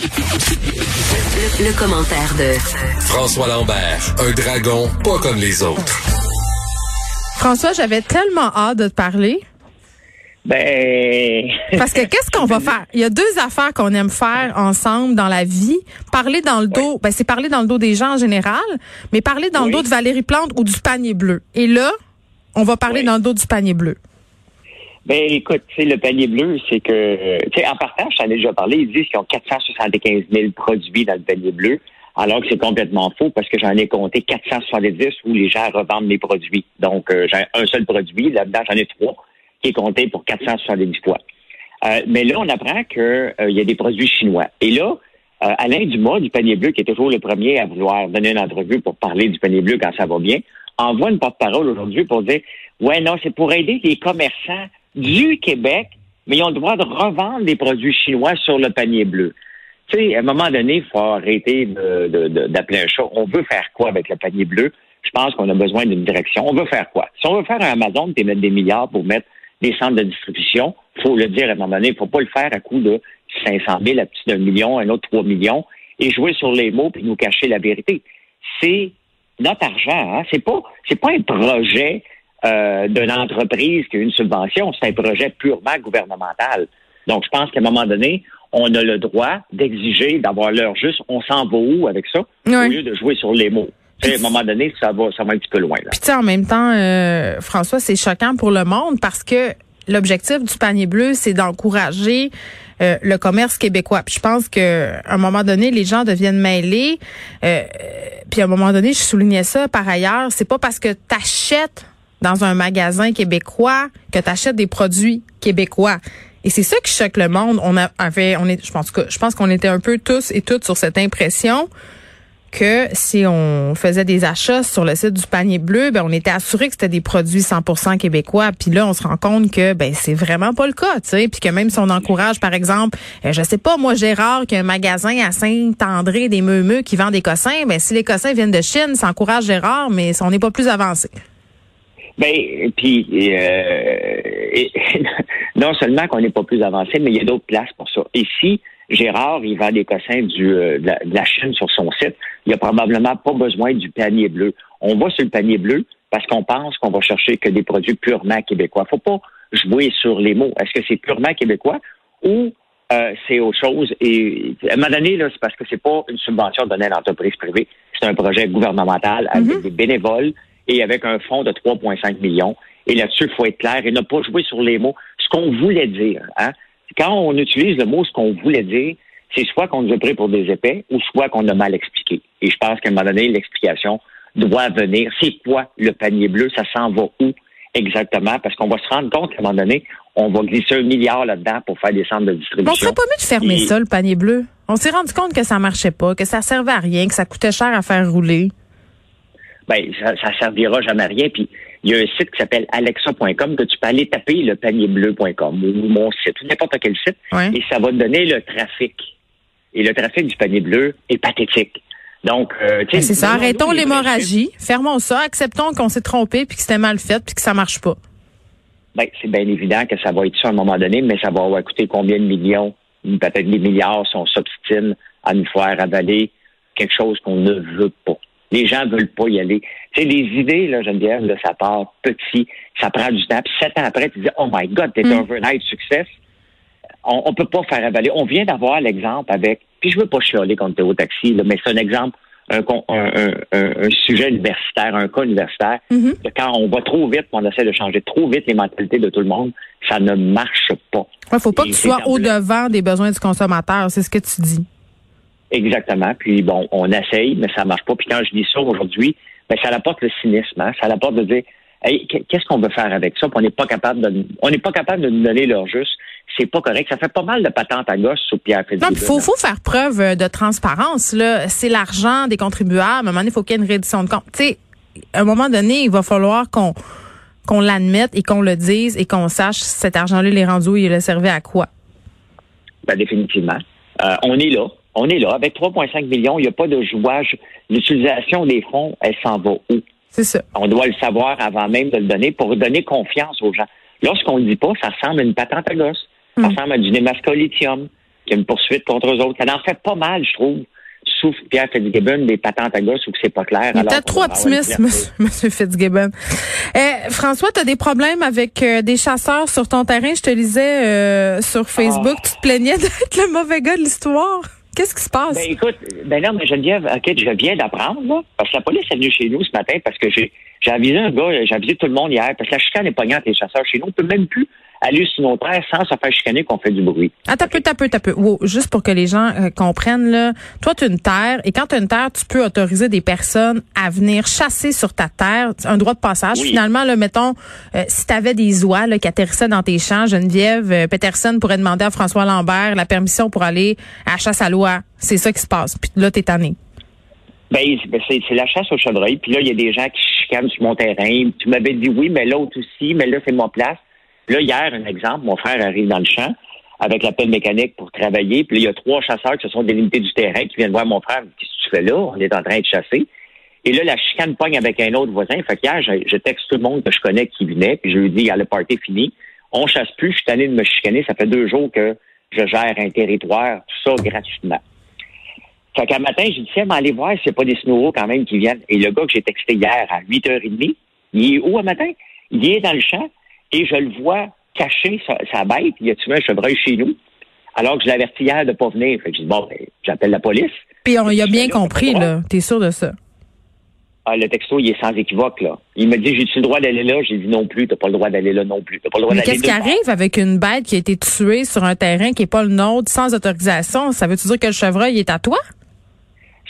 Le, le commentaire de François Lambert, un dragon pas comme les autres. François, j'avais tellement hâte de te parler. Ben. Parce que qu'est-ce qu'on va faire? Il y a deux affaires qu'on aime faire ensemble dans la vie. Parler dans le dos, ben c'est parler dans le dos des gens en général, mais parler dans le dos de Valérie Plante ou du panier bleu. Et là, on va parler Oui. dans le dos du panier bleu. Ben, écoute, le panier bleu, c'est que, en partant, je t'en ai déjà parlé, ils disent qu'ils ont 475 000 produits dans le panier bleu, alors que c'est complètement faux parce que j'en ai compté 470 où les gens revendent les produits. Donc, euh, j'ai un seul produit, là-dedans, j'en ai trois qui est compté pour 470 fois. Euh, mais là, on apprend qu'il y a des produits chinois. Et là, euh, Alain Dumas du panier bleu, qui est toujours le premier à vouloir donner une entrevue pour parler du panier bleu quand ça va bien, envoie une porte-parole aujourd'hui pour dire Ouais, non, c'est pour aider les commerçants du Québec, mais ils ont le droit de revendre des produits chinois sur le panier bleu. Tu sais, à un moment donné, il faut arrêter de- de- de- d'appeler un chat. On veut faire quoi avec le panier bleu? Je pense qu'on a besoin d'une direction. On veut faire quoi? Si on veut faire un Amazon et mettre des milliards pour mettre des centres de distribution, faut le dire à un moment donné, faut pas le faire à coût de 500 000, à petit d'un million, un autre 3 millions, et jouer sur les mots puis nous cacher la vérité. C'est notre argent, hein? C'est pas, c'est pas un projet euh, d'une entreprise qui a une subvention, c'est un projet purement gouvernemental. Donc, je pense qu'à un moment donné, on a le droit d'exiger d'avoir l'heure juste. On s'en va où avec ça, Ouais. au lieu de jouer sur les mots. Tu sais, à un moment donné, ça va, ça va un petit peu loin. Là. Puis tu sais, en même temps, euh, François, c'est choquant pour le monde parce que l'objectif du panier bleu, c'est d'encourager euh, le commerce québécois. Puis je pense que à un moment donné, les gens deviennent mêlés. Euh, puis à un moment donné, je soulignais ça par ailleurs, c'est pas parce que tu achètes dans un magasin québécois que tu des produits québécois. Et c'est ça qui choque le monde. On avait, on est, je pense que, je pense qu'on était un peu tous et toutes sur cette impression que si on faisait des achats sur le site du panier bleu, ben on était assuré que c'était des produits 100% québécois. Puis là, on se rend compte que ben c'est vraiment pas le cas, tu sais. Puis que même si on encourage, par exemple, euh, je sais pas, moi Gérard, qui a un magasin à Saint-André des Meumeux qui vend des cossins, ben si les cossins viennent de Chine, ça encourage Gérard, mais on n'est pas plus avancé. Ben, puis euh, et- non seulement qu'on n'est pas plus avancé, mais il y a d'autres places pour ça. Ici, Gérard, il vend des cossins du, euh, de, la, de la Chine sur son site. Il n'y a probablement pas besoin du panier bleu. On va sur le panier bleu parce qu'on pense qu'on va chercher que des produits purement québécois. faut pas jouer sur les mots. Est-ce que c'est purement québécois ou euh, c'est autre chose? Et à un moment donné, là, c'est parce que c'est pas une subvention donnée à l'entreprise privée. C'est un projet gouvernemental avec des bénévoles et avec un fonds de 3,5 millions. Et là-dessus, il faut être clair et ne pas jouer sur les mots. Ce qu'on voulait dire, hein? Quand on utilise le mot ce qu'on voulait dire, c'est soit qu'on nous a pris pour des épais ou soit qu'on a mal expliqué. Et je pense qu'à un moment donné, l'explication doit venir. C'est quoi le panier bleu? Ça s'en va où exactement? Parce qu'on va se rendre compte qu'à un moment donné, on va glisser un milliard là-dedans pour faire des centres de Mais on distribution. serait pas mieux de fermer Et- ça, le panier bleu? On s'est rendu compte que ça marchait pas, que ça servait à rien, que ça coûtait cher à faire rouler. Ben, ça, ça servira jamais à rien. Puis, il y a un site qui s'appelle alexa.com que tu peux aller taper le panierbleu.com ou mon site ou n'importe quel site Ouais. et ça va te donner le trafic. Et le trafic du panier bleu est pathétique. Donc, euh, Ben, c'est ça. Arrêtons l'hémorragie. Fermons ça. Acceptons qu'on s'est trompé puis que c'était mal fait puis que ça marche pas. Ben, c'est bien évident que ça va être ça à un moment donné, mais ça va coûter combien de millions, peut-être des milliards si on s'obstine à nous faire avaler quelque chose qu'on ne veut pas. Les gens veulent pas y aller. Tu sais, les idées, là, Geneviève, là, ça part petit, ça prend du temps. Puis sept ans après, tu dis, oh my God, t'es un overnight success. On, on peut pas faire avaler. On vient d'avoir l'exemple avec, puis je veux pas chialer contre Théo Taxi, là, mais c'est un exemple, un, con- un, un- un- un sujet universitaire, un cas universitaire. De Quand on va trop vite, on essaie de changer trop vite les mentalités de tout le monde, ça ne marche pas. Ouais, faut pas que tu c'est sois en au devant des besoins du consommateur. C'est ce que tu dis. Exactement. Puis bon, on essaye, mais ça marche pas. Puis quand je dis ça aujourd'hui, ben, ça apporte le cynisme. Hein? Ça apporte de dire Hey, qu- qu'est-ce qu'on veut faire avec ça? Puis on n'est pas capable de on n'est pas capable de nous donner leur juste. C'est pas correct. Ça fait pas mal de patentes à gauche sur Pierre Non, il faut, faut faire preuve euh, de transparence. Là, c'est l'argent des contribuables. À un moment donné, il faut qu'il y ait une réduction de compte. Tu sais, à un moment donné, il va falloir qu'on qu'on l'admette et qu'on le dise et qu'on sache si cet argent-là, il est rendu où il a servi à quoi. Ben, définitivement. Euh, on est là. On est là. Avec 3,5 millions, il n'y a pas de jouage. L'utilisation des fonds, elle s'en va où? C'est ça. On doit le savoir avant même de le donner pour donner confiance aux gens. Lorsqu'on ne le dit pas, ça ressemble à une patente à gosse. Ça ressemble à du Nemasco lithium. qu'il y a une poursuite contre eux autres. Ça en fait pas mal, je trouve. Sauf Pierre Fitzgibbon, des patentes à ou que c'est pas clair. Il peut-être trop optimiste, monsieur, Fitzgibbon. Eh, François, tu as des problèmes avec euh, des chasseurs sur ton terrain? Je te lisais euh, sur Facebook. Ah. Tu te plaignais d'être le mauvais gars de l'histoire. Qu'est-ce qui se passe? Ben écoute, ben non, mais Geneviève, OK, je viens d'apprendre, là, parce que la police est venue chez nous ce matin parce que j'ai j'ai avisé un gars, j'ai avisé tout le monde hier, parce que la chicane est pognante les chasseurs chez nous. On peut même plus aller sur nos terres sans se faire chicaner qu'on fait du bruit. Attends un peu, t'as peu, t'as peu. juste pour que les gens euh, comprennent, là. Toi, tu as une terre, et quand tu as une terre, tu peux autoriser des personnes à venir chasser sur ta terre, un droit de passage. Finalement, là, mettons, euh, si tu avais des oies là, qui atterrissaient dans tes champs, Geneviève euh, Peterson pourrait demander à François Lambert la permission pour aller à la chasse à l'oie. C'est ça qui se passe. Puis là, t'es tanné. Ben, ben c'est la chasse au chevreuil. Puis là, il y a des gens qui chicanent sur mon terrain. Tu m'avais dit oui, mais l'autre aussi, mais là, c'est mon place. Là, hier, un exemple, mon frère arrive dans le champ avec la mécanique pour travailler. Puis là, il y a trois chasseurs qui se sont délimités du terrain qui viennent voir mon frère. Qu'est-ce que tu fais là? On est en train de chasser. Et là, la chicane pogne avec un autre voisin. Fait qu'hier, je, je, texte tout le monde que je connais qui venait, puis je lui dis, a le party fini. On chasse plus, je suis tanné de me chicaner. Ça fait deux jours que je gère un territoire, tout ça gratuitement. Fait qu'un matin, j'ai dit, tiens, mais allez voir s'il n'y a pas des snowos quand même qui viennent. Et le gars que j'ai texté hier à 8h30, il est où un matin? Il est dans le champ et je le vois cacher sa, bête. Il a tué un chevreuil chez nous. Alors que je l'avertis hier de ne pas venir. Fait que je dis, bon, ben, j'appelle la police. Puis on y a bien compris, là. T'es sûr de ça? Ah, le texto, il est sans équivoque, là. Il me dit, j'ai-tu le droit d'aller là? J'ai dit non plus, t'as pas le droit d'aller là non plus. pas le droit Mais qu'est-ce qui arrive avec une bête qui a été tuée sur un terrain qui n'est pas le nôtre, sans autorisation? Ça veut-tu dire que le chevreuil est à toi?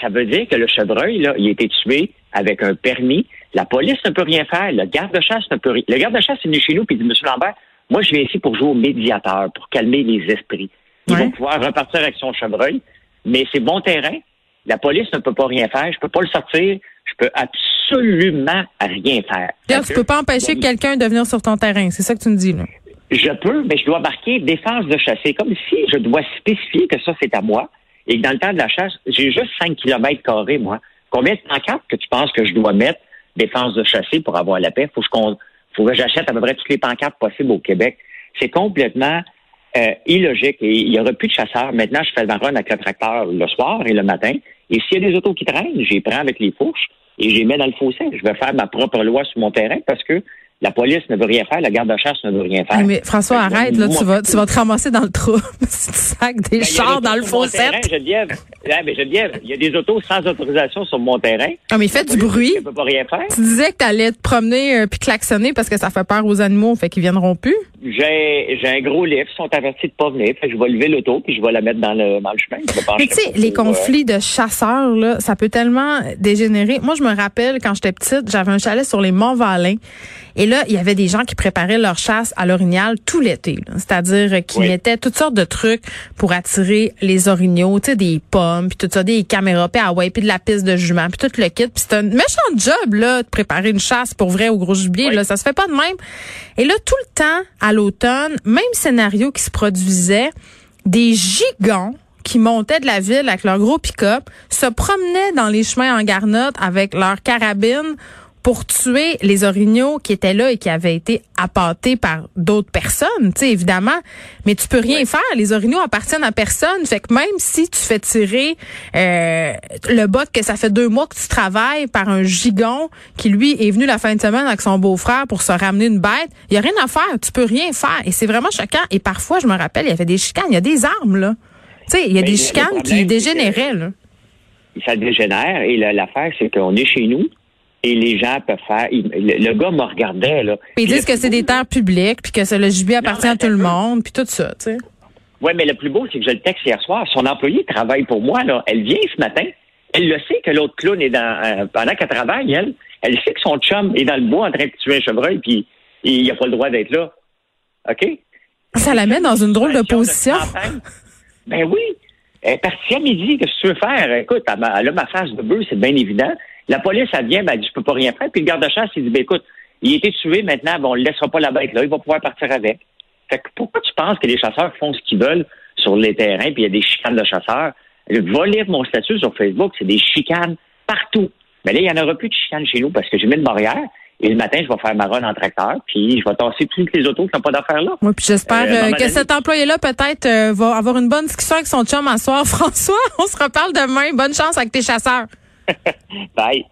Ça veut dire que le chevreuil, là, il a été tué avec un permis. La police ne peut rien faire. Le garde-chasse ne peut rien. Le garde-chasse est venu chez nous et dit, Monsieur Lambert, moi, je viens ici pour jouer au médiateur, pour calmer les esprits. Ils vont pouvoir repartir avec son chevreuil, mais c'est bon terrain. La police ne peut pas rien faire. Je peux pas le sortir. Je peux absolument rien faire. Tu peux pas empêcher quelqu'un de venir sur ton terrain. C'est ça que tu me dis, là. Je peux, mais je dois marquer défense de chasser. Comme si je dois spécifier que ça, c'est à moi. Et que dans le temps de la chasse, j'ai juste 5 km carrés, moi. Combien de pancartes que tu penses que je dois mettre défense de chasser pour avoir la paix? Faut que, faut que j'achète à peu près toutes les pancartes possibles au Québec. C'est complètement euh, illogique. Et il n'y aura plus de chasseurs. Maintenant, je fais ma run avec le tracteur le soir et le matin. Et s'il y a des autos qui traînent, j'y prends avec les fourches et j'y mets dans le fossé. Je vais faire ma propre loi sur mon terrain parce que la police ne veut rien faire, la garde de chasse ne veut rien faire. mais François, arrête, là, tu vas, tu vas te ramasser dans le trou. si tu sacs des ben, chars dans le fossé. Geneviève, Geneviève, il y a des autos sans autorisation sur mon terrain. Ah, mais il fait du bruit. Je peux pas rien faire. Tu disais que tu allais te promener euh, puis klaxonner parce que ça fait peur aux animaux, fait qu'ils viendront plus? J'ai, j'ai un gros lift, ils sont avertis de pas venir, fait que je vais lever l'auto puis je vais la mettre dans le, dans le chemin. Mais tu sais, les conflits de chasseurs, là, ça peut tellement dégénérer. Moi, je me rappelle, quand j'étais petite, j'avais un chalet sur les Monts-Valin. Et là, il y avait des gens qui préparaient leur chasse à l'orignal tout l'été. C'est-à-dire qu'ils mettaient toutes sortes de trucs pour attirer les orignaux, tu sais, des pommes, puis tout ça, des caméras, puis ah ouais, puis de la piste de jument, puis tout le kit. Puis c'est un méchant job, là, de préparer une chasse pour vrai au gros gibier. Là, ça se fait pas de même. Et là, tout le temps, à l'automne, même scénario qui se produisait, des gigants qui montaient de la ville avec leur gros pick-up, se promenaient dans les chemins en garnotte avec leurs carabines pour tuer les orignaux qui étaient là et qui avaient été appâtés par d'autres personnes, tu sais, évidemment. Mais tu peux rien faire. Les orignaux appartiennent à personne. Fait que même si tu fais tirer euh, le bot que ça fait deux mois que tu travailles par un gigon qui, lui, est venu la fin de semaine avec son beau-frère pour se ramener une bête, il y a rien à faire. Tu peux rien faire. Et c'est vraiment choquant. Et parfois, je me rappelle, il y avait des chicanes. Il y a des armes, là. Tu sais, il y a des chicanes qui dégénéraient, là. Ça dégénère. Et l'affaire, c'est qu'on est chez nous et les gens peuvent faire. le, gars me regardait là. ils disent que c'est des terres publiques, puis que le gibier appartient à tout le monde, puis tout ça, tu sais. Oui, mais le plus beau, c'est que je le texte hier soir. Son employé travaille pour moi, là. Elle vient ce matin. Elle le sait que l'autre clown est dans. Euh, pendant qu'elle travaille, elle, elle sait que son chum est dans le bois en train de tuer un chevreuil, puis il n'a pas le droit d'être là. OK? Ça la met dans une drôle de position. ben oui. Elle est partie à midi. Qu'est-ce que tu veux faire? Écoute, elle a ma face de bœuf, c'est bien évident. La police, elle vient, ben, elle dit, je peux pas rien faire. Puis le garde-chasse, il dit, ben, écoute, il a été tué maintenant, bon, on ne laissera pas la bête là, il va pouvoir partir avec. Fait que pourquoi tu penses que les chasseurs font ce qu'ils veulent sur les terrains, puis il y a des chicanes de chasseurs? Va lire mon statut sur Facebook, c'est des chicanes partout. Mais là, il n'y en aura plus de chicanes chez nous parce que j'ai mis une barrière Et le matin, je vais faire ma run en tracteur, puis je vais tasser toutes les autos qui n'ont pas d'affaires là. Oui, puis j'espère Euh, euh, que cet employé-là peut-être euh, va avoir une bonne discussion avec son chum à soir. François, on se reparle demain. Bonne chance avec tes chasseurs. Bye.